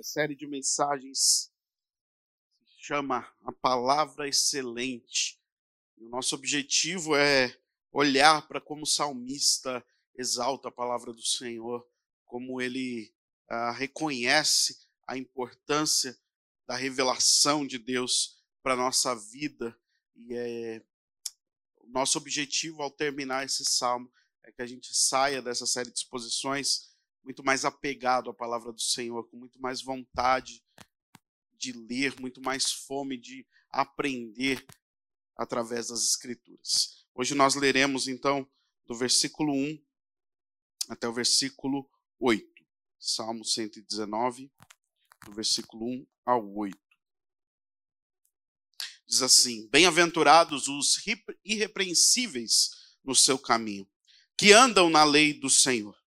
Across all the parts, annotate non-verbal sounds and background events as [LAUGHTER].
Essa série de mensagens se chama A Palavra Excelente. o nosso objetivo é olhar para como o salmista exalta a palavra do Senhor, como ele ah, reconhece a importância da revelação de Deus para nossa vida. E é, o nosso objetivo ao terminar esse salmo é que a gente saia dessa série de exposições muito mais apegado à palavra do Senhor, com muito mais vontade de ler, muito mais fome de aprender através das Escrituras. Hoje nós leremos então do versículo 1 até o versículo 8. Salmo 119, do versículo 1 ao 8. Diz assim: Bem-aventurados os irrepreensíveis no seu caminho, que andam na lei do Senhor.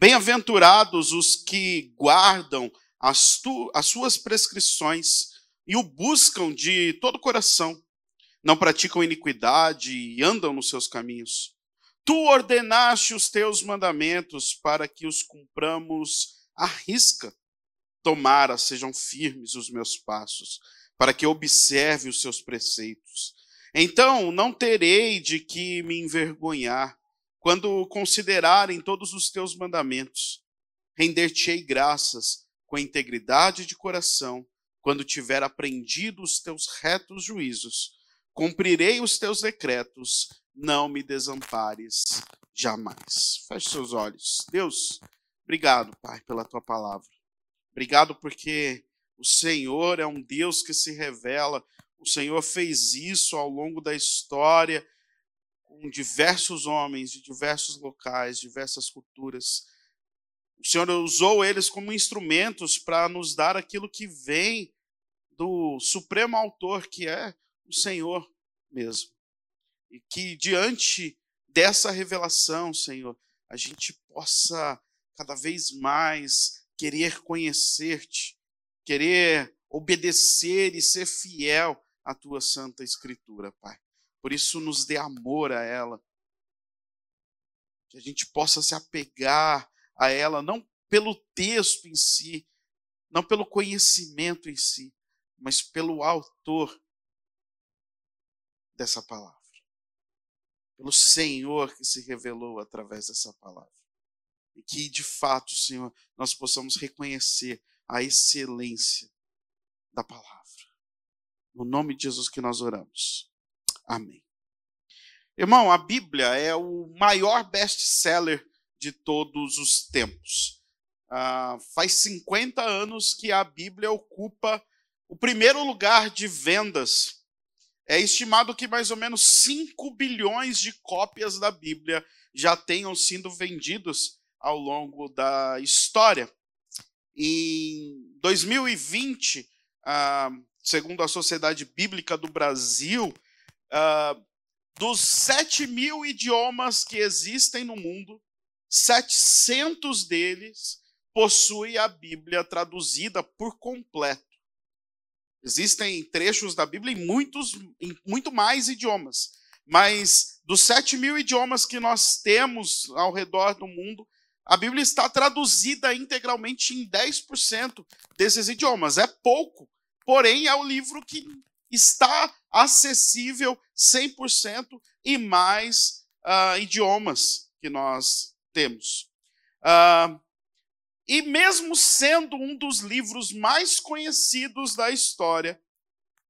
Bem-aventurados os que guardam as, tu, as suas prescrições e o buscam de todo o coração. Não praticam iniquidade e andam nos seus caminhos. Tu ordenaste os teus mandamentos para que os cumpramos à risca. Tomara sejam firmes os meus passos, para que observe os seus preceitos. Então não terei de que me envergonhar quando considerarem todos os teus mandamentos, render-te-ei graças com integridade de coração, quando tiver aprendido os teus retos juízos. Cumprirei os teus decretos, não me desampares jamais. Feche seus olhos. Deus, obrigado, Pai, pela tua palavra. Obrigado porque o Senhor é um Deus que se revela. O Senhor fez isso ao longo da história com diversos homens de diversos locais, diversas culturas. O Senhor usou eles como instrumentos para nos dar aquilo que vem do supremo autor, que é o Senhor mesmo. E que diante dessa revelação, Senhor, a gente possa cada vez mais querer conhecer-te, querer obedecer e ser fiel à tua santa escritura, Pai. Por isso, nos dê amor a ela. Que a gente possa se apegar a ela, não pelo texto em si, não pelo conhecimento em si, mas pelo autor dessa palavra. Pelo Senhor que se revelou através dessa palavra. E que, de fato, Senhor, nós possamos reconhecer a excelência da palavra. No nome de Jesus que nós oramos. Amém. Irmão, a Bíblia é o maior best-seller de todos os tempos. Ah, faz 50 anos que a Bíblia ocupa o primeiro lugar de vendas. É estimado que mais ou menos 5 bilhões de cópias da Bíblia já tenham sido vendidos ao longo da história. Em 2020, ah, segundo a Sociedade Bíblica do Brasil, Uh, dos 7 mil idiomas que existem no mundo, 700 deles possuem a Bíblia traduzida por completo. Existem trechos da Bíblia em, muitos, em muito mais idiomas, mas dos 7 mil idiomas que nós temos ao redor do mundo, a Bíblia está traduzida integralmente em 10% desses idiomas. É pouco, porém é o livro que está acessível 100% e mais uh, idiomas que nós temos. Uh, e mesmo sendo um dos livros mais conhecidos da história,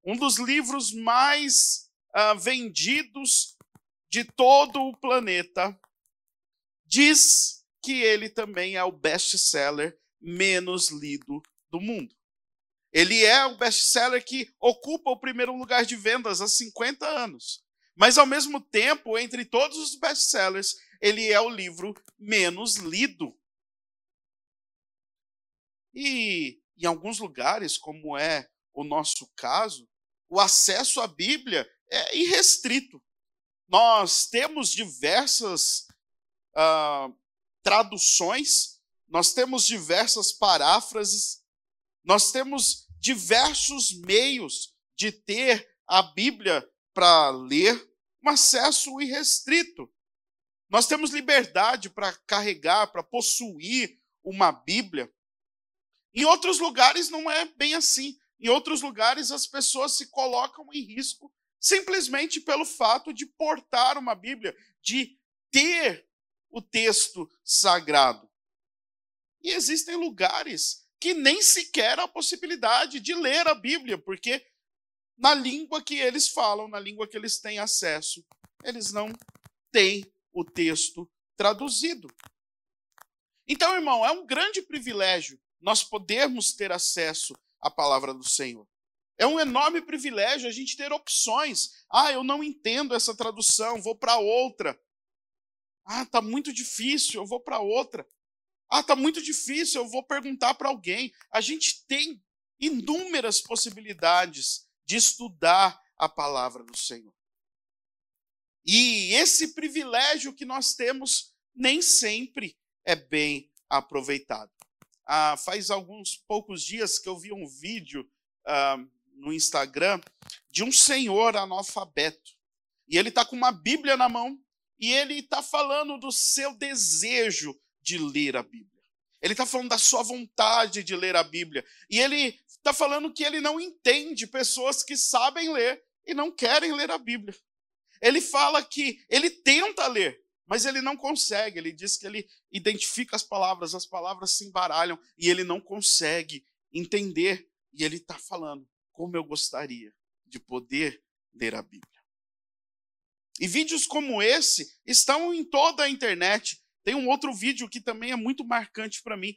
um dos livros mais uh, vendidos de todo o planeta, diz que ele também é o best-seller menos lido do mundo. Ele é o best-seller que ocupa o primeiro lugar de vendas há 50 anos. Mas, ao mesmo tempo, entre todos os best-sellers, ele é o livro menos lido. E em alguns lugares, como é o nosso caso, o acesso à Bíblia é irrestrito. Nós temos diversas uh, traduções, nós temos diversas paráfrases, nós temos diversos meios de ter a Bíblia para ler, um acesso irrestrito. Nós temos liberdade para carregar, para possuir uma Bíblia. Em outros lugares não é bem assim. Em outros lugares as pessoas se colocam em risco simplesmente pelo fato de portar uma Bíblia, de ter o texto sagrado. E existem lugares que nem sequer há possibilidade de ler a Bíblia, porque na língua que eles falam, na língua que eles têm acesso, eles não têm o texto traduzido. Então, irmão, é um grande privilégio nós podermos ter acesso à palavra do Senhor. É um enorme privilégio a gente ter opções. Ah, eu não entendo essa tradução, vou para outra. Ah, tá muito difícil, eu vou para outra. Ah, tá muito difícil, eu vou perguntar para alguém. A gente tem inúmeras possibilidades de estudar a palavra do Senhor. E esse privilégio que nós temos nem sempre é bem aproveitado. Ah, faz alguns poucos dias que eu vi um vídeo ah, no Instagram de um senhor analfabeto. E ele está com uma Bíblia na mão e ele está falando do seu desejo de ler a Bíblia. Ele está falando da sua vontade de ler a Bíblia. E ele está falando que ele não entende pessoas que sabem ler e não querem ler a Bíblia. Ele fala que ele tenta ler, mas ele não consegue. Ele diz que ele identifica as palavras, as palavras se embaralham e ele não consegue entender. E ele está falando: como eu gostaria de poder ler a Bíblia. E vídeos como esse estão em toda a internet. Tem um outro vídeo que também é muito marcante para mim.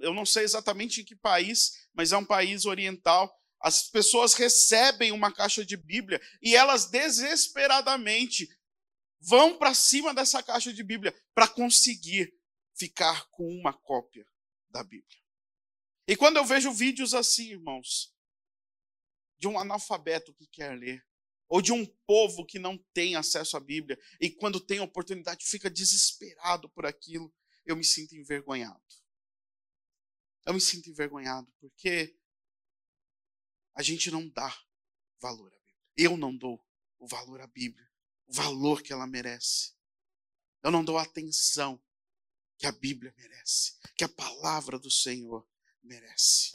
Eu não sei exatamente em que país, mas é um país oriental. As pessoas recebem uma caixa de Bíblia e elas desesperadamente vão para cima dessa caixa de Bíblia para conseguir ficar com uma cópia da Bíblia. E quando eu vejo vídeos assim, irmãos, de um analfabeto que quer ler, ou de um povo que não tem acesso à Bíblia e quando tem oportunidade fica desesperado por aquilo, eu me sinto envergonhado. Eu me sinto envergonhado porque a gente não dá valor à Bíblia. Eu não dou o valor à Bíblia, o valor que ela merece. Eu não dou a atenção que a Bíblia merece, que a palavra do Senhor merece.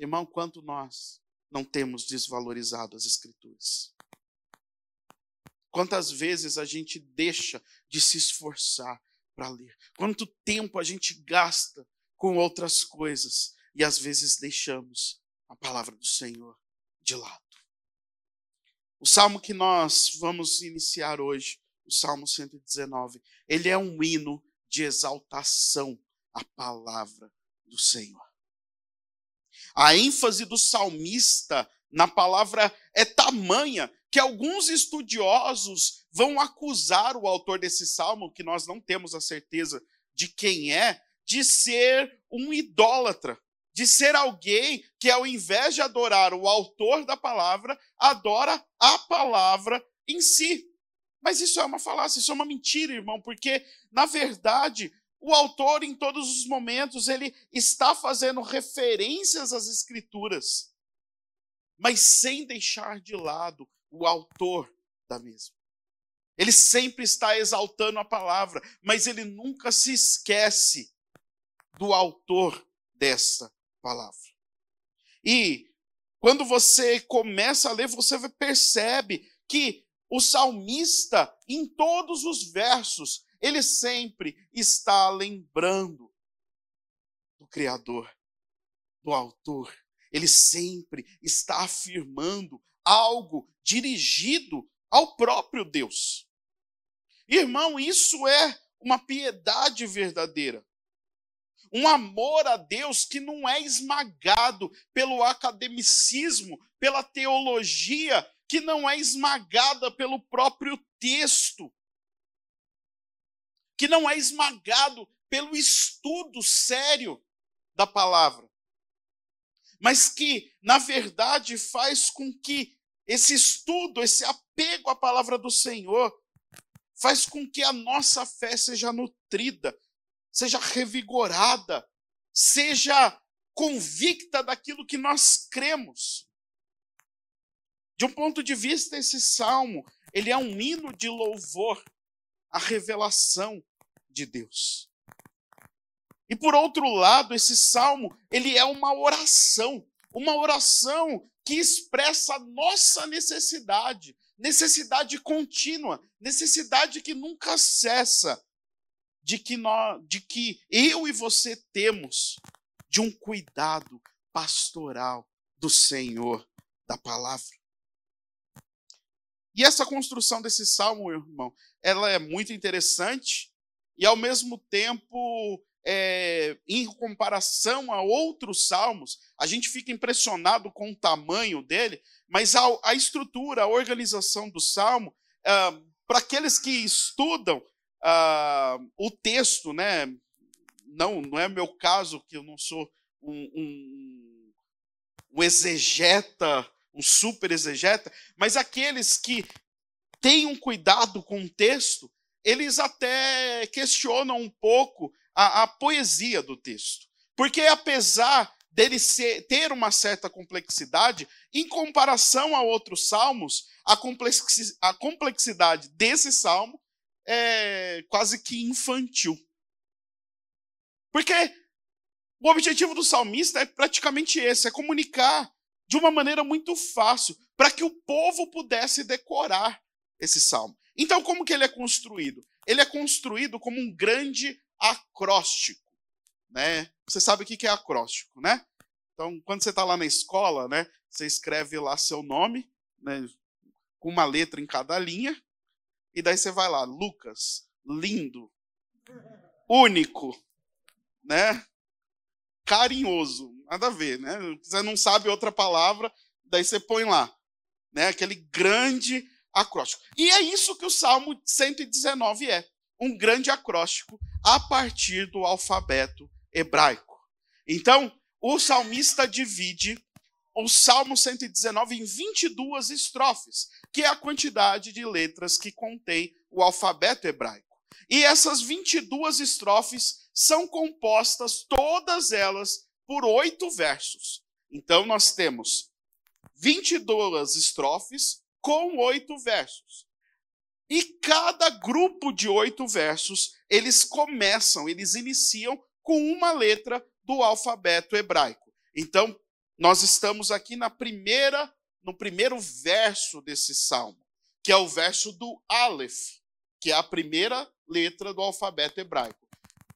Irmão, quanto nós não temos desvalorizado as Escrituras. Quantas vezes a gente deixa de se esforçar para ler? Quanto tempo a gente gasta com outras coisas e às vezes deixamos a palavra do Senhor de lado? O salmo que nós vamos iniciar hoje, o Salmo 119, ele é um hino de exaltação à palavra do Senhor. A ênfase do salmista na palavra é tamanha que alguns estudiosos vão acusar o autor desse salmo, que nós não temos a certeza de quem é, de ser um idólatra, de ser alguém que, ao invés de adorar o autor da palavra, adora a palavra em si. Mas isso é uma falácia, isso é uma mentira, irmão, porque, na verdade, o autor, em todos os momentos, ele está fazendo referências às Escrituras, mas sem deixar de lado o autor da mesma. Ele sempre está exaltando a palavra, mas ele nunca se esquece do autor dessa palavra. E quando você começa a ler, você percebe que o salmista, em todos os versos, ele sempre está lembrando do Criador, do Autor. Ele sempre está afirmando algo dirigido ao próprio Deus. Irmão, isso é uma piedade verdadeira. Um amor a Deus que não é esmagado pelo academicismo, pela teologia, que não é esmagada pelo próprio texto, que não é esmagado pelo estudo sério da palavra, mas que, na verdade, faz com que esse estudo, esse apego à palavra do Senhor, faz com que a nossa fé seja nutrida, seja revigorada, seja convicta daquilo que nós cremos. De um ponto de vista, esse salmo, ele é um hino de louvor a revelação de Deus. E por outro lado, esse salmo, ele é uma oração, uma oração que expressa a nossa necessidade, necessidade contínua, necessidade que nunca cessa de que nós, de que eu e você temos de um cuidado pastoral do Senhor da palavra. E essa construção desse salmo, irmão, ela é muito interessante e ao mesmo tempo é, em comparação a outros salmos, a gente fica impressionado com o tamanho dele, mas a, a estrutura, a organização do salmo, ah, para aqueles que estudam ah, o texto, né? Não, não é meu caso, que eu não sou um, um, um exegeta, um super exegeta, mas aqueles que têm um cuidado com o texto, eles até questionam um pouco a, a poesia do texto. Porque apesar dele ser, ter uma certa complexidade, em comparação a outros salmos, a, a complexidade desse salmo é quase que infantil. Porque o objetivo do salmista é praticamente esse: é comunicar de uma maneira muito fácil, para que o povo pudesse decorar esse salmo. Então, como que ele é construído? Ele é construído como um grande acróstico, né? Você sabe o que é acróstico, né? Então, quando você está lá na escola, né, você escreve lá seu nome, né, com uma letra em cada linha, e daí você vai lá, Lucas, lindo, único, né? Carinhoso, nada a ver, né? Você não sabe outra palavra, daí você põe lá, né? Aquele grande acróstico. E é isso que o Salmo 119 é, um grande acróstico a partir do alfabeto hebraico. Então, o salmista divide o Salmo 119 em 22 estrofes, que é a quantidade de letras que contém o alfabeto hebraico. E essas 22 estrofes são compostas, todas elas, por oito versos. Então, nós temos 22 estrofes com oito versos. E cada grupo de oito versos, eles começam, eles iniciam com uma letra do alfabeto hebraico. Então, nós estamos aqui na primeira, no primeiro verso desse salmo, que é o verso do Aleph, que é a primeira letra do alfabeto hebraico.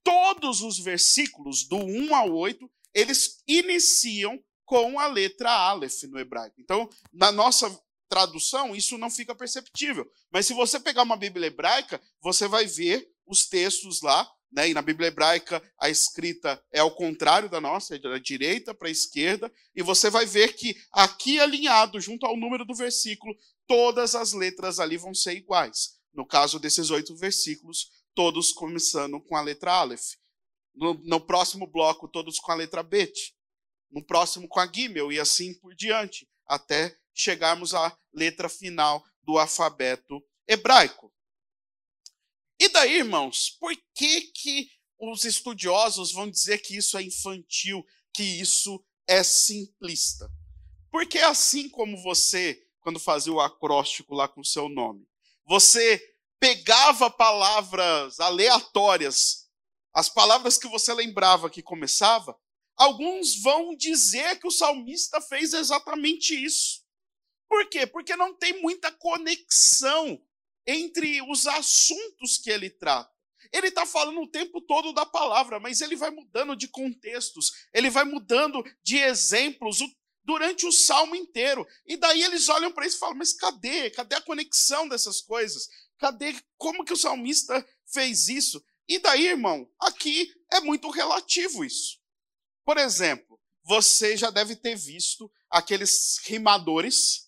Todos os versículos do 1 ao 8, eles iniciam com a letra Aleph no hebraico. Então, na nossa tradução, isso não fica perceptível. Mas se você pegar uma Bíblia hebraica, você vai ver os textos lá, né? E na Bíblia hebraica a escrita é ao contrário da nossa, é da direita para a esquerda, e você vai ver que aqui alinhado, junto ao número do versículo, todas as letras ali vão ser iguais. No caso desses oito versículos, todos começando com a letra Aleph. No, no próximo bloco, todos com a letra Bet. No próximo, com a Gimel, e assim por diante, até chegarmos à letra final do alfabeto hebraico. E daí, irmãos, por que, que os estudiosos vão dizer que isso é infantil, que isso é simplista? Porque assim como você, quando fazia o acróstico lá com o seu nome, você pegava palavras aleatórias, as palavras que você lembrava que começava, alguns vão dizer que o salmista fez exatamente isso. Por quê? Porque não tem muita conexão entre os assuntos que ele trata. Ele está falando o tempo todo da palavra, mas ele vai mudando de contextos, ele vai mudando de exemplos durante o salmo inteiro. E daí eles olham para isso e falam: mas cadê? Cadê a conexão dessas coisas? Cadê? Como que o salmista fez isso? E daí, irmão, aqui é muito relativo isso. Por exemplo, você já deve ter visto aqueles rimadores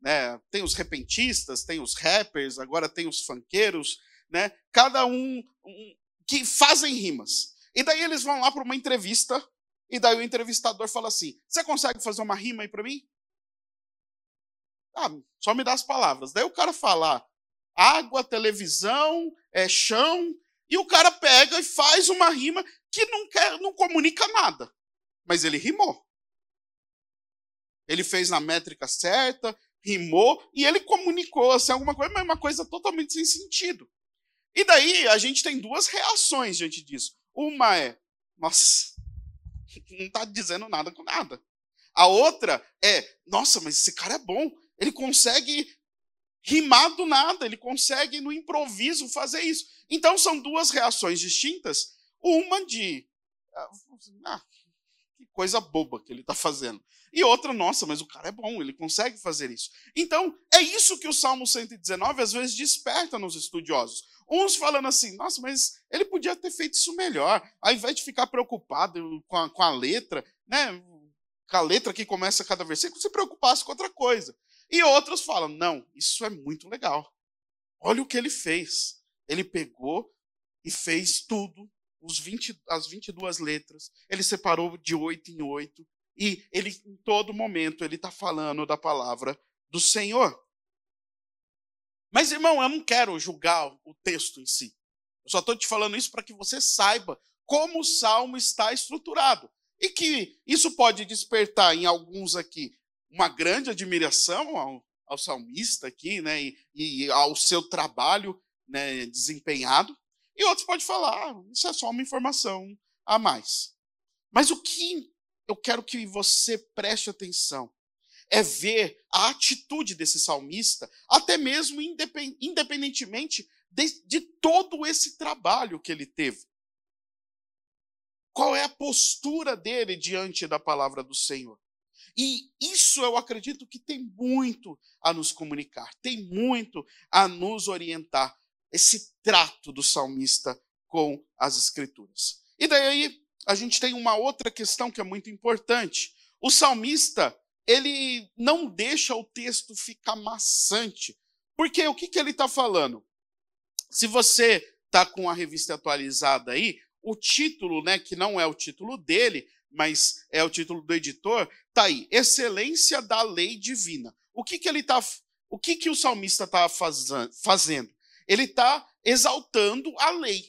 né? Tem os repentistas, tem os rappers, agora tem os funkeiros, né? Cada um, um que fazem rimas. E daí eles vão lá para uma entrevista e daí o entrevistador fala assim: "Você consegue fazer uma rima aí para mim?" Ah, só me dá as palavras. Daí o cara fala: água, televisão, é chão, e o cara pega e faz uma rima que não quer, não comunica nada, mas ele rimou. Ele fez na métrica certa, rimou e ele comunicou assim, alguma coisa, mas uma coisa totalmente sem sentido. E daí a gente tem duas reações diante disso. Uma é, nossa, [LAUGHS] não está dizendo nada com nada. A outra é, nossa, mas esse cara é bom. Ele consegue rimar do nada, ele consegue no improviso fazer isso. Então são duas reações distintas. Uma de, ah, que coisa boba que ele está fazendo. E outra, nossa, mas o cara é bom, ele consegue fazer isso. Então, é isso que o Salmo 119 às vezes desperta nos estudiosos. Uns falando assim, nossa, mas ele podia ter feito isso melhor, ao invés de ficar preocupado com a, com a letra, né? Com a letra que começa cada versículo, se preocupasse com outra coisa. E outros falam, não, isso é muito legal. Olha o que ele fez. Ele pegou e fez tudo, os 20, as 22 letras, ele separou de oito em oito, e ele, em todo momento, ele está falando da palavra do Senhor. Mas, irmão, eu não quero julgar o texto em si. Eu só estou te falando isso para que você saiba como o salmo está estruturado. E que isso pode despertar em alguns aqui uma grande admiração ao, ao salmista aqui, né? E, e, ao seu trabalho né, desempenhado. E outros podem falar, ah, isso é só uma informação a mais. Mas o que eu quero que você preste atenção é ver a atitude desse salmista, até mesmo independentemente de, de todo esse trabalho que ele teve. Qual é a postura dele diante da palavra do Senhor? E isso eu acredito que tem muito a nos comunicar, tem muito a nos orientar, esse trato do salmista com as Escrituras. E daí a gente tem uma outra questão que é muito importante. O salmista, ele não deixa o texto ficar maçante. Porque o que, que ele está falando? Se você está com a revista atualizada aí, o título, né, que não é o título dele, mas é o título do editor, tá aí: Excelência da Lei Divina. O que, que ele tá, o que, que o salmista está fazendo? Ele está exaltando a lei.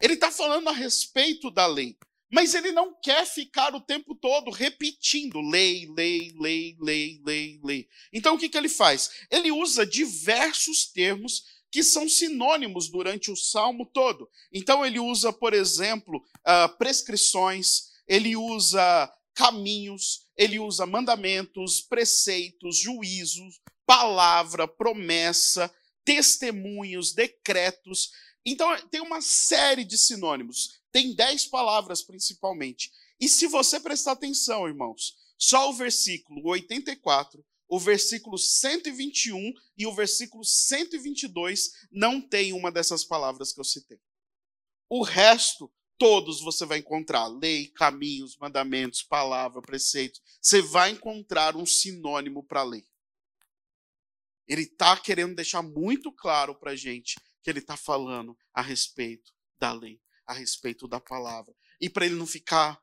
Ele está falando a respeito da lei. Mas ele não quer ficar o tempo todo repetindo lei, lei, lei, lei, lei, lei. Então o que, que ele faz? Ele usa diversos termos que são sinônimos durante o salmo todo. Então ele usa, por exemplo, uh, prescrições, ele usa caminhos, ele usa mandamentos, preceitos, juízos, palavra, promessa, testemunhos, decretos. Então, tem uma série de sinônimos. Tem dez palavras, principalmente. E se você prestar atenção, irmãos, só o versículo 84, o versículo 121 e o versículo 122 não tem uma dessas palavras que eu citei. O resto, todos você vai encontrar lei, caminhos, mandamentos, palavra, preceitos. Você vai encontrar um sinônimo para lei. Ele está querendo deixar muito claro para a gente que ele está falando a respeito da lei, a respeito da palavra. E para ele não ficar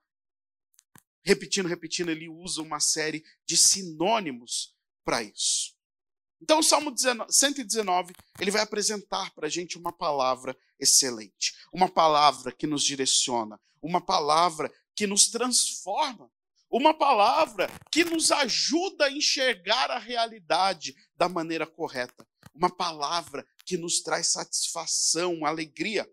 repetindo, repetindo, ele usa uma série de sinônimos para isso. Então, o Salmo 119, ele vai apresentar para a gente uma palavra excelente, uma palavra que nos direciona, uma palavra que nos transforma, uma palavra que nos ajuda a enxergar a realidade da maneira correta, uma palavra que nos traz satisfação, alegria.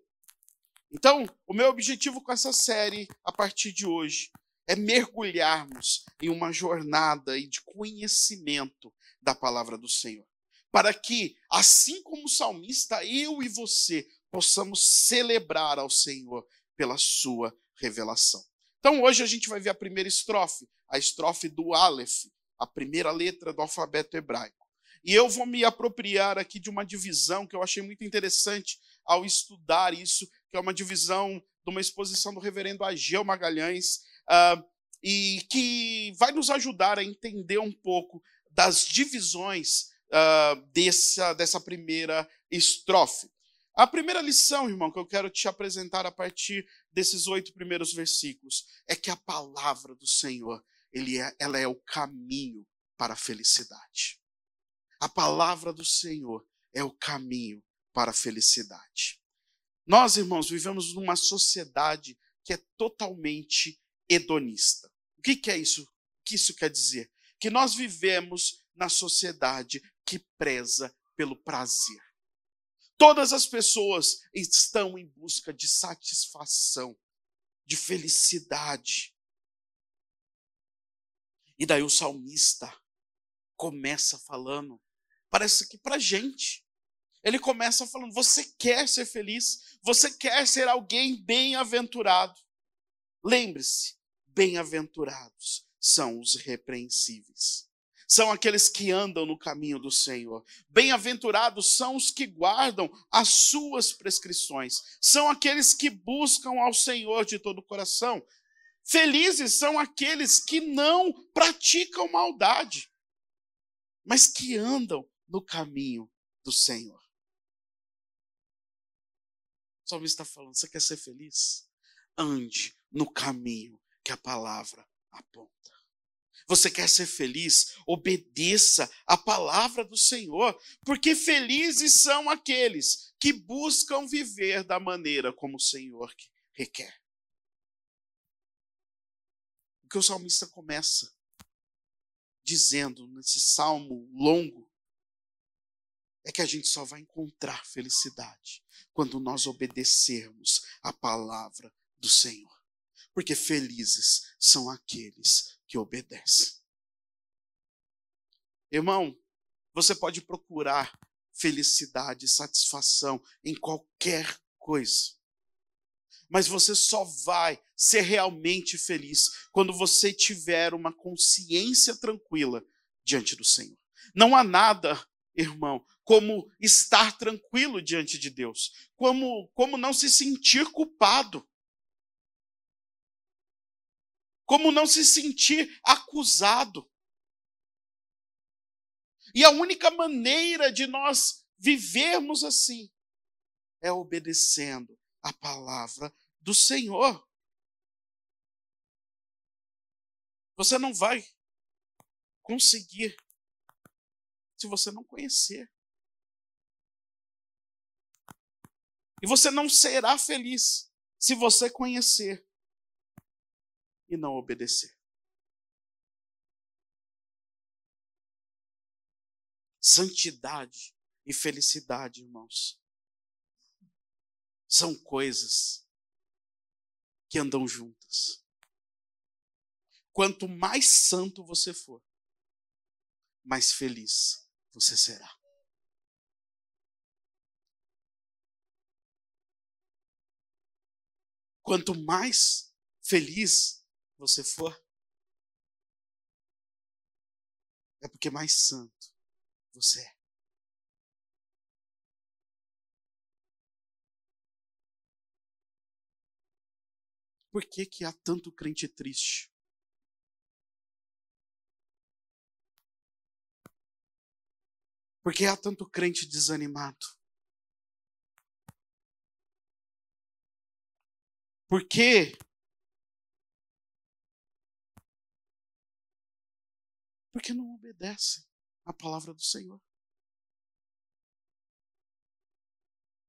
Então, o meu objetivo com essa série, a partir de hoje, é mergulharmos em uma jornada de conhecimento da palavra do Senhor. Para que, assim como o salmista, eu e você possamos celebrar ao Senhor pela sua revelação. Então hoje a gente vai ver a primeira estrofe, a estrofe do Aleph, a primeira letra do alfabeto hebraico. E eu vou me apropriar aqui de uma divisão que eu achei muito interessante ao estudar isso, que é uma divisão de uma exposição do reverendo Ageu Magalhães, uh, e que vai nos ajudar a entender um pouco das divisões uh, dessa, dessa primeira estrofe. A primeira lição, irmão, que eu quero te apresentar a partir desses oito primeiros versículos é que a palavra do Senhor, é, ela é o caminho para a felicidade. A palavra do Senhor é o caminho para a felicidade. Nós, irmãos, vivemos numa sociedade que é totalmente hedonista. O que, que é isso? O que isso quer dizer? Que nós vivemos na sociedade que preza pelo prazer. Todas as pessoas estão em busca de satisfação, de felicidade. E daí o salmista começa falando, parece que para gente. Ele começa falando: você quer ser feliz, você quer ser alguém bem-aventurado. Lembre-se, bem-aventurados são os repreensíveis. São aqueles que andam no caminho do Senhor. Bem-aventurados são os que guardam as suas prescrições. São aqueles que buscam ao Senhor de todo o coração. Felizes são aqueles que não praticam maldade, mas que andam no caminho do Senhor. O salmista está falando: você quer ser feliz? Ande no caminho que a palavra aponta. Você quer ser feliz? Obedeça a palavra do Senhor, porque felizes são aqueles que buscam viver da maneira como o Senhor requer. O que o salmista começa dizendo nesse salmo longo é que a gente só vai encontrar felicidade quando nós obedecermos a palavra do Senhor. Porque felizes são aqueles que obedecem. Irmão, você pode procurar felicidade satisfação em qualquer coisa. Mas você só vai ser realmente feliz quando você tiver uma consciência tranquila diante do Senhor. Não há nada, irmão, como estar tranquilo diante de Deus, como, como não se sentir culpado como não se sentir acusado. E a única maneira de nós vivermos assim é obedecendo a palavra do Senhor. Você não vai conseguir se você não conhecer. E você não será feliz se você conhecer e não obedecer. Santidade e felicidade, irmãos, são coisas que andam juntas. Quanto mais santo você for, mais feliz você será. Quanto mais feliz você for, é porque mais santo você é. Por que, que há tanto crente triste? Por que há tanto crente desanimado? Por que Porque não obedecem à palavra do Senhor.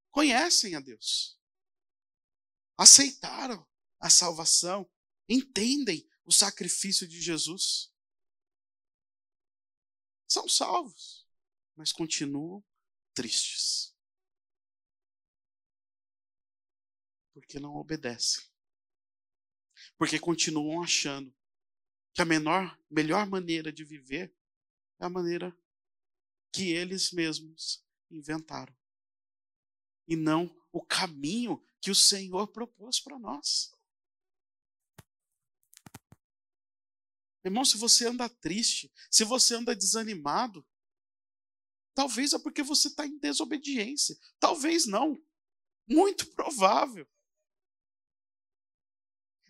Conhecem a Deus. Aceitaram a salvação. Entendem o sacrifício de Jesus. São salvos, mas continuam tristes. Porque não obedecem. Porque continuam achando que a menor, melhor maneira de viver é a maneira que eles mesmos inventaram. E não o caminho que o Senhor propôs para nós. Irmão, se você anda triste, se você anda desanimado, talvez é porque você está em desobediência. Talvez não. Muito provável.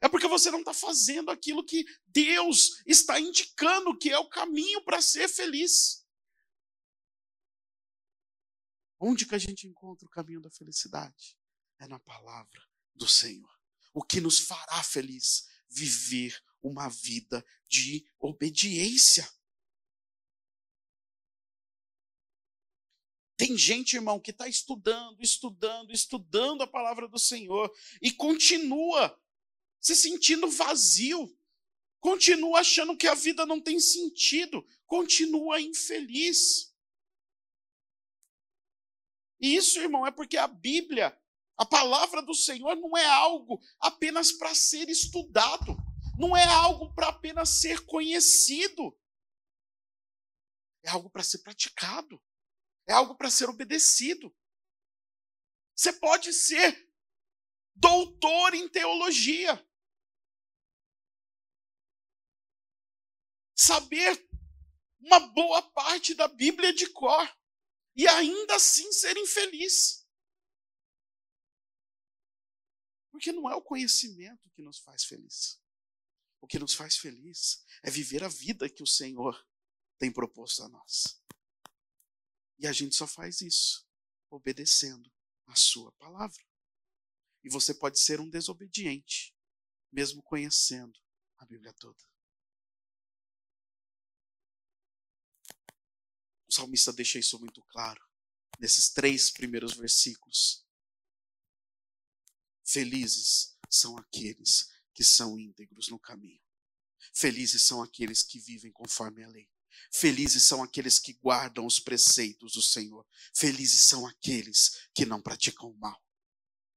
É porque você não está fazendo aquilo que Deus está indicando que é o caminho para ser feliz. Onde que a gente encontra o caminho da felicidade? É na palavra do Senhor. O que nos fará feliz? Viver uma vida de obediência. Tem gente, irmão, que está estudando, estudando, estudando a palavra do Senhor e continua se sentindo vazio, continua achando que a vida não tem sentido, continua infeliz. E isso, irmão, é porque a Bíblia A palavra do Senhor não é algo apenas para ser estudado, não é algo para apenas ser conhecido. É algo para ser praticado, é algo para ser obedecido. Você pode ser doutor em teologia, saber uma boa parte da Bíblia de cor e ainda assim ser infeliz. Porque não é o conhecimento que nos faz feliz. O que nos faz feliz é viver a vida que o Senhor tem proposto a nós. E a gente só faz isso obedecendo a Sua palavra. E você pode ser um desobediente, mesmo conhecendo a Bíblia toda. Salmista deixa isso muito claro nesses três primeiros versículos. Felizes são aqueles que são íntegros no caminho. Felizes são aqueles que vivem conforme a lei. Felizes são aqueles que guardam os preceitos do Senhor. Felizes são aqueles que não praticam o mal.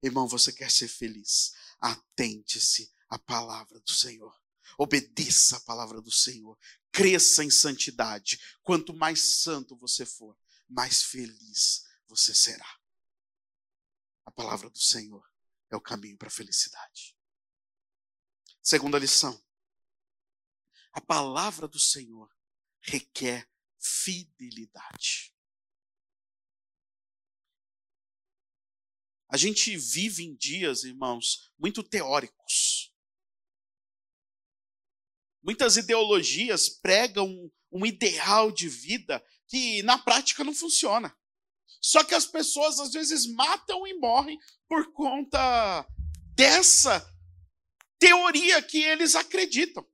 Irmão, você quer ser feliz? Atente-se à palavra do Senhor. Obedeça a palavra do Senhor. Cresça em santidade. Quanto mais santo você for, mais feliz você será. A palavra do Senhor é o caminho para a felicidade. Segunda lição. A palavra do Senhor requer fidelidade. A gente vive em dias, irmãos, muito teóricos. Muitas ideologias pregam um ideal de vida que na prática não funciona. Só que as pessoas às vezes matam e morrem por conta dessa teoria que eles acreditam.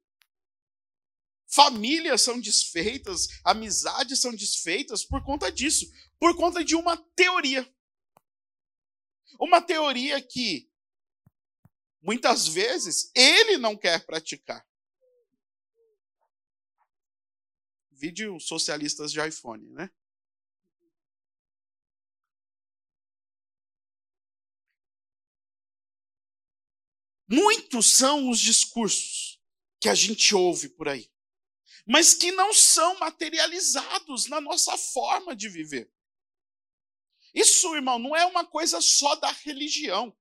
Famílias são desfeitas, amizades são desfeitas por conta disso, por conta de uma teoria. Uma teoria que muitas vezes ele não quer praticar. Vídeo socialistas de iPhone, né? Muitos são os discursos que a gente ouve por aí, mas que não são materializados na nossa forma de viver. Isso, irmão, não é uma coisa só da religião.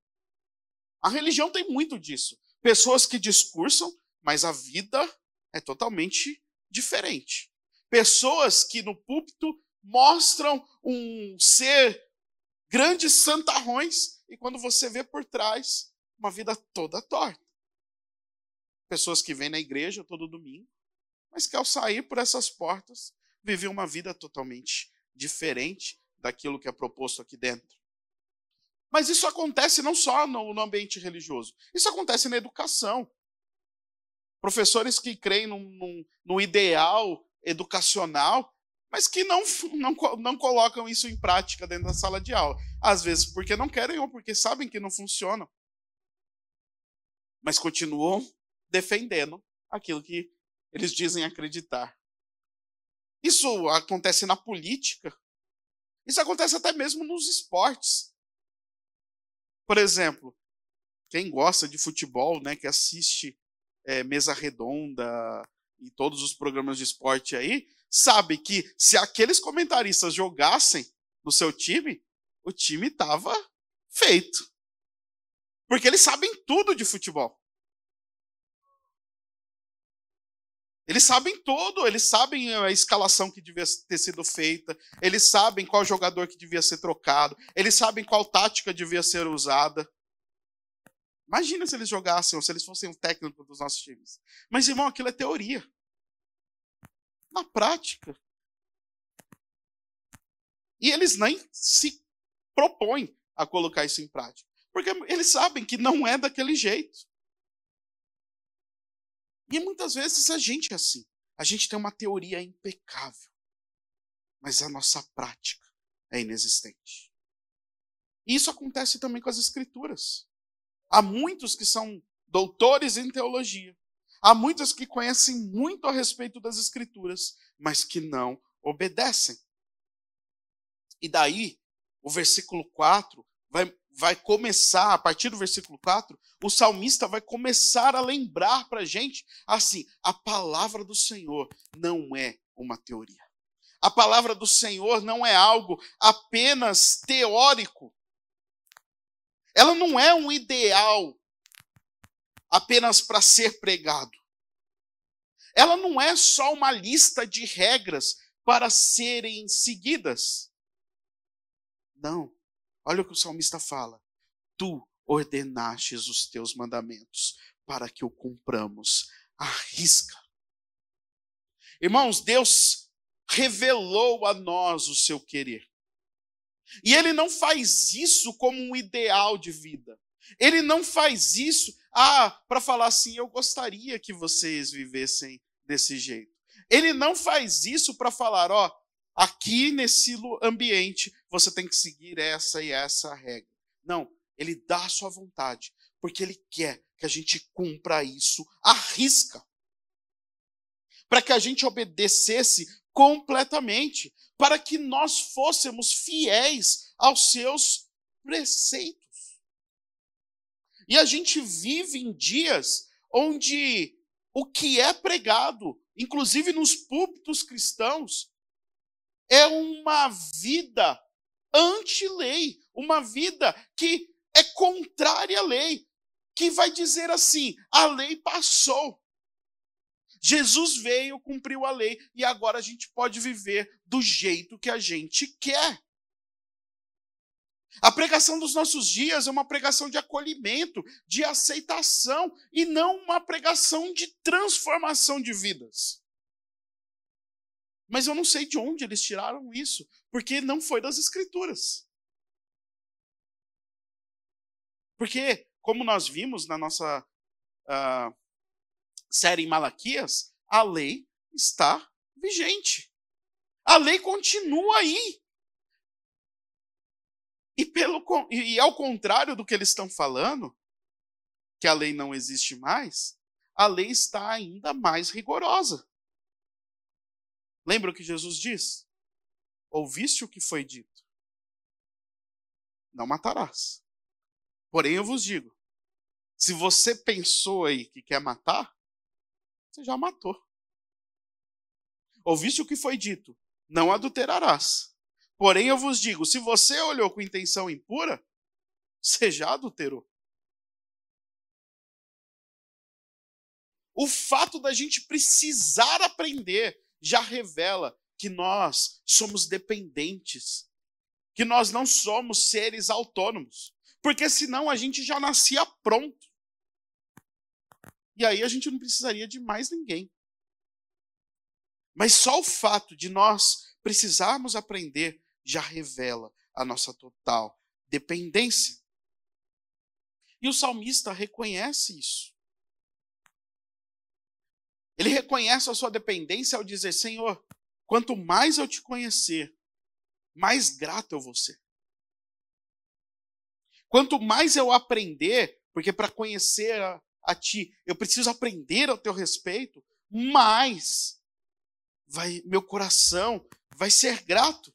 A religião tem muito disso. Pessoas que discursam, mas a vida é totalmente diferente pessoas que no púlpito mostram um ser grandes santarrões e quando você vê por trás uma vida toda torta. Pessoas que vêm na igreja todo domingo, mas que ao sair por essas portas vivem uma vida totalmente diferente daquilo que é proposto aqui dentro. Mas isso acontece não só no, ambiente religioso, isso acontece na educação. Professores que creem num, num, num ideal educacional, mas que não, não, não colocam isso em prática dentro da sala de aula. Às vezes porque não querem ou porque sabem que não funciona. Mas continuam defendendo aquilo que eles dizem acreditar. Isso acontece na política. Isso acontece até mesmo nos esportes. Por exemplo, quem gosta de futebol, né, que assiste é, mesa redonda, e todos os programas de esporte aí, sabe que se aqueles comentaristas jogassem no seu time, o time estava feito. Porque eles sabem tudo de futebol. Eles sabem tudo, eles sabem a escalação que devia ter sido feita, eles sabem qual jogador que devia ser trocado, eles sabem qual tática devia ser usada. Imagina se eles jogassem, ou se eles fossem o técnico dos nossos times. Mas, irmão, aquilo é teoria. Na prática. E eles nem se propõem a colocar isso em prática. Porque eles sabem que não é daquele jeito. E muitas vezes a gente é assim. A gente tem uma teoria impecável, mas a nossa prática é inexistente. E isso acontece também com as escrituras. Há muitos que são doutores em teologia. Há muitos que conhecem muito a respeito das Escrituras, mas que não obedecem. E daí, o versículo 4 vai, vai começar, a partir do versículo 4, o salmista vai começar a lembrar para a gente, assim, a palavra do Senhor não é uma teoria. A palavra do Senhor não é algo apenas teórico. Ela não é um ideal apenas para ser pregado. Ela não é só uma lista de regras para serem seguidas. Não. Olha o que o salmista fala. Tu ordenastes os teus mandamentos para que o cumpramos. Arrisca. Irmãos, Deus revelou a nós o seu querer. E ele não faz isso como um ideal de vida. Ele não faz isso ah, para falar assim, eu gostaria que vocês vivessem desse jeito. Ele não faz isso para falar, ó, aqui nesse ambiente você tem que seguir essa e essa regra. Não, ele dá a sua vontade, porque ele quer que a gente cumpra isso à risca. Para que a gente obedecesse completamente, para que nós fôssemos fiéis aos seus preceitos. E a gente vive em dias onde o que é pregado, inclusive nos púlpitos cristãos, é uma vida anti-lei, uma vida que é contrária à lei, que vai dizer assim: a lei passou. Jesus veio, cumpriu a lei e agora a gente pode viver do jeito que a gente quer. A pregação dos nossos dias é uma pregação de acolhimento, de aceitação, e não uma pregação de transformação de vidas. Mas eu não sei de onde eles tiraram isso, porque não foi das Escrituras. Porque, como nós vimos na nossa uh, série em Malaquias, a lei está vigente. A lei continua aí. E, pelo, e ao contrário do que eles estão falando, que a lei não existe mais, a lei está ainda mais rigorosa. Lembra o que Jesus diz? Ouviste o que foi dito? Não matarás. Porém, eu vos digo: se você pensou aí que quer matar, você já matou. Ouviste o que foi dito? Não adulterarás. Porém, eu vos digo: se você olhou com intenção impura, você já adulterou. O fato da gente precisar aprender já revela que nós somos dependentes, que nós não somos seres autônomos, porque senão a gente já nascia pronto. E aí a gente não precisaria de mais ninguém. Mas só o fato de nós precisarmos aprender já revela a nossa total dependência. E o salmista reconhece isso. Ele reconhece a sua dependência ao dizer: Senhor, quanto mais eu te conhecer, mais grato eu vou ser. Quanto mais eu aprender, porque para conhecer a, a ti eu preciso aprender ao teu respeito, mais vai meu coração vai ser grato.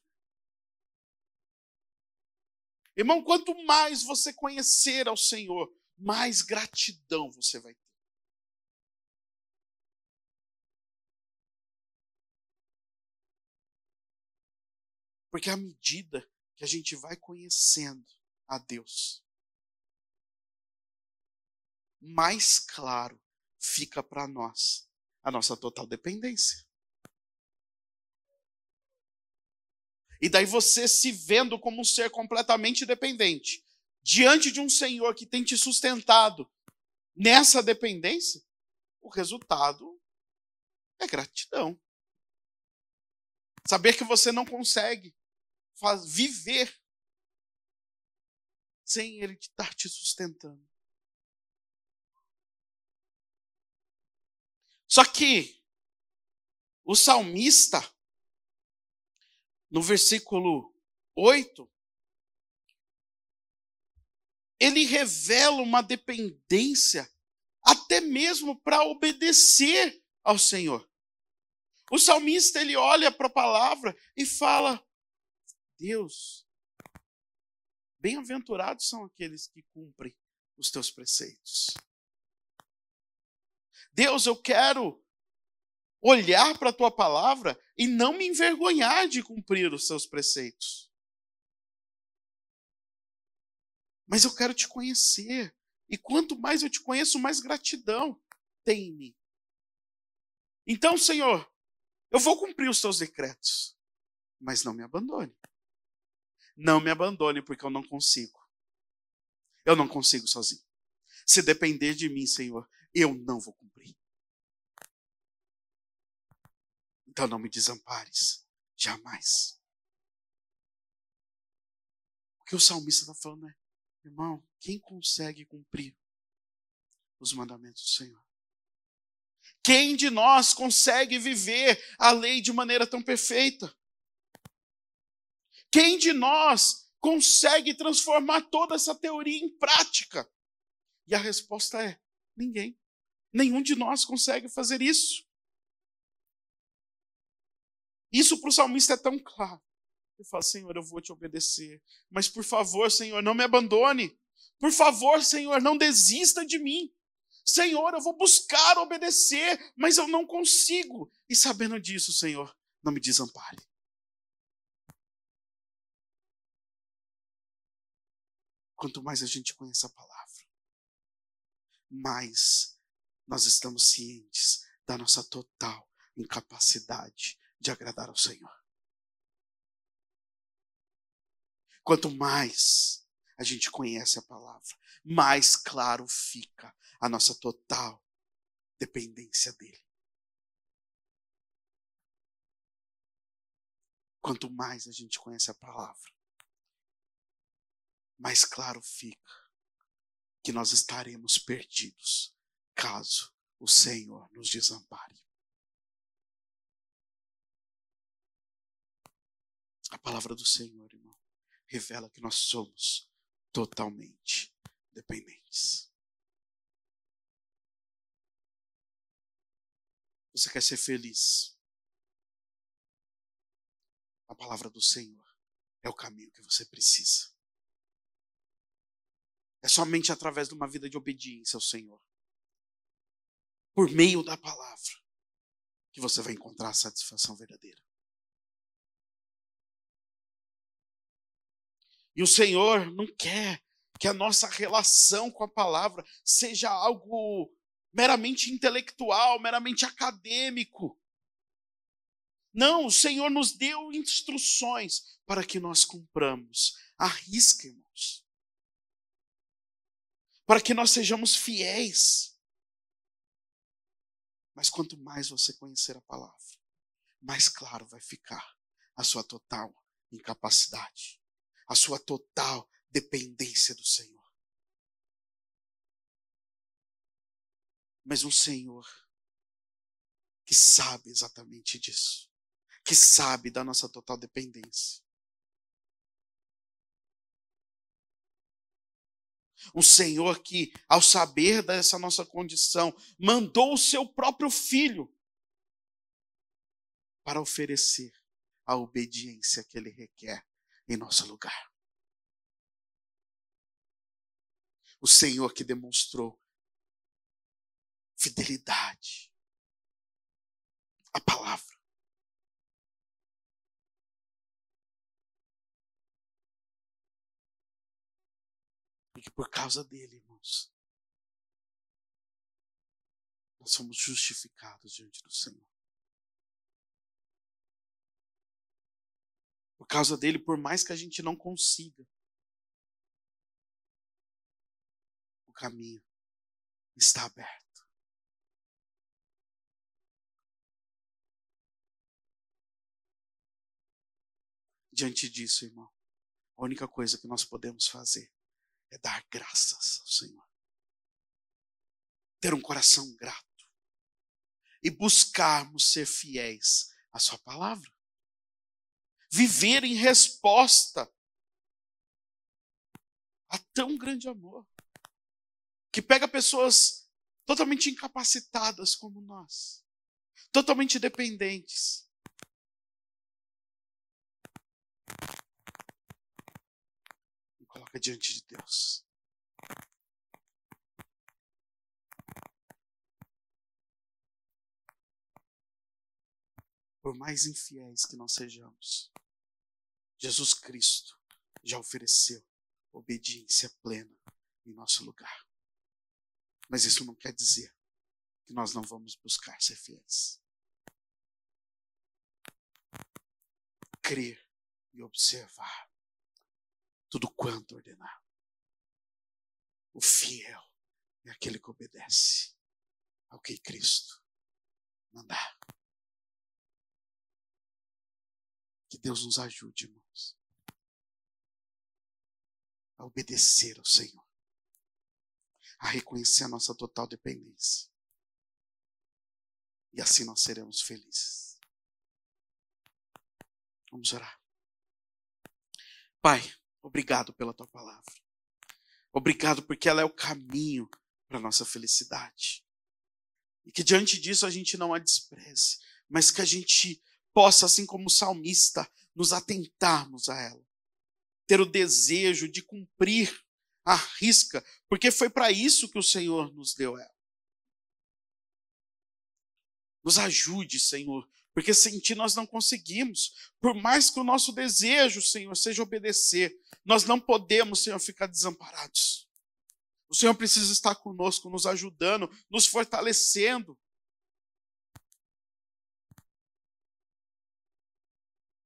Irmão, quanto mais você conhecer ao Senhor, mais gratidão você vai ter. Porque à medida que a gente vai conhecendo a Deus, mais claro fica para nós a nossa total dependência. E daí você se vendo como um ser completamente dependente, diante de um Senhor que tem te sustentado nessa dependência, o resultado é gratidão. Saber que você não consegue viver sem Ele estar te sustentando. Só que o salmista, no versículo 8, ele revela uma dependência até mesmo para obedecer ao Senhor. O salmista ele olha para a palavra e fala: Deus, Bem-aventurados são aqueles que cumprem os teus preceitos. Deus, eu quero olhar para a tua palavra e não me envergonhar de cumprir os seus preceitos. Mas eu quero te conhecer. E quanto mais eu te conheço, mais gratidão tem em mim. Então, Senhor, eu vou cumprir os teus decretos, mas não me abandone. Não me abandone, porque eu não consigo. Eu não consigo sozinho. Se depender de mim, Senhor, eu não vou cumprir. Então não me desampares, jamais. O que o salmista está falando é, irmão, quem consegue cumprir os mandamentos do Senhor? Quem de nós consegue viver a lei de maneira tão perfeita? Quem de nós consegue transformar toda essa teoria em prática? E a resposta é: ninguém. Nenhum de nós consegue fazer isso. Isso para o salmista é tão claro. Ele fala: Senhor, eu vou te obedecer. Mas por favor, Senhor, não me abandone. Por favor, Senhor, não desista de mim. Senhor, eu vou buscar obedecer, mas eu não consigo. E sabendo disso, Senhor, não me desampare. Quanto mais a gente conhece a palavra, mais nós estamos cientes da nossa total incapacidade de agradar ao Senhor. Quanto mais a gente conhece a palavra, mais claro fica a nossa total dependência dele. Quanto mais a gente conhece a palavra, mais claro fica que nós estaremos perdidos caso o Senhor nos desampare. A palavra do Senhor, irmão, revela que nós somos totalmente dependentes. Você quer ser feliz? A palavra do Senhor é o caminho que você precisa. É somente através de uma vida de obediência ao Senhor, por meio da palavra, que você vai encontrar a satisfação verdadeira. E o Senhor não quer que a nossa relação com a palavra seja algo meramente intelectual, meramente acadêmico. Não, o Senhor nos deu instruções para que nós cumpramos. Arrisca, irmãos. Para que nós sejamos fiéis. Mas quanto mais você conhecer a palavra, mais claro vai ficar a sua total incapacidade a sua total dependência do Senhor. Mas um Senhor que sabe exatamente disso, que sabe da nossa total dependência. Um Senhor que, ao saber dessa nossa condição, mandou o seu próprio filho para oferecer a obediência que ele requer em nosso lugar. O Senhor que demonstrou fidelidade à palavra. Que por causa dele, irmãos, nós somos justificados diante do Senhor. Por causa dele, por mais que a gente não consiga, o caminho está aberto. Diante disso, irmão, a única coisa que nós podemos fazer é dar graças ao Senhor. Ter um coração grato e buscarmos ser fiéis à Sua palavra viver em resposta a tão grande amor que pega pessoas totalmente incapacitadas como nós, totalmente dependentes. Coloca diante de Deus. Por mais infiéis que nós sejamos, Jesus Cristo já ofereceu obediência plena em nosso lugar. Mas isso não quer dizer que nós não vamos buscar ser fiéis. Crer e observar tudo quanto ordenar. O fiel é aquele que obedece ao que Cristo mandar. Que Deus nos ajude, irmãos, a obedecer ao Senhor, a reconhecer a nossa total dependência. E assim nós seremos felizes. Vamos orar. Pai, obrigado pela tua palavra. Obrigado porque ela é o caminho para a nossa felicidade. E que diante disso a gente não a despreze, mas que a gente possa, assim como o salmista, nos atentarmos a ela. Ter o desejo de cumprir a risca, porque foi para isso que o Senhor nos deu ela. Nos ajude, Senhor, porque sem ti nós não conseguimos. Por mais que o nosso desejo, Senhor, seja obedecer, nós não podemos, Senhor, ficar desamparados. O Senhor precisa estar conosco, nos ajudando, nos fortalecendo.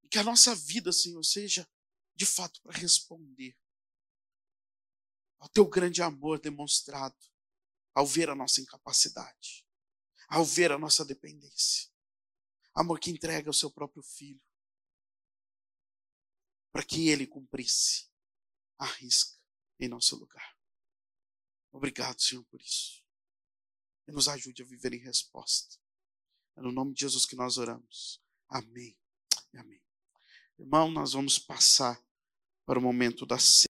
Que a nossa vida, Senhor, seja de fato para responder ao teu grande amor demonstrado ao ver a nossa incapacidade, ao ver a nossa dependência. Amor que entrega o seu próprio filho para que ele cumprisse a risca em nosso lugar. Obrigado, Senhor, por isso. E nos ajude a viver em resposta. É no nome de Jesus que nós oramos. Amém. Amém. Irmão, nós vamos passar para o momento da ceia.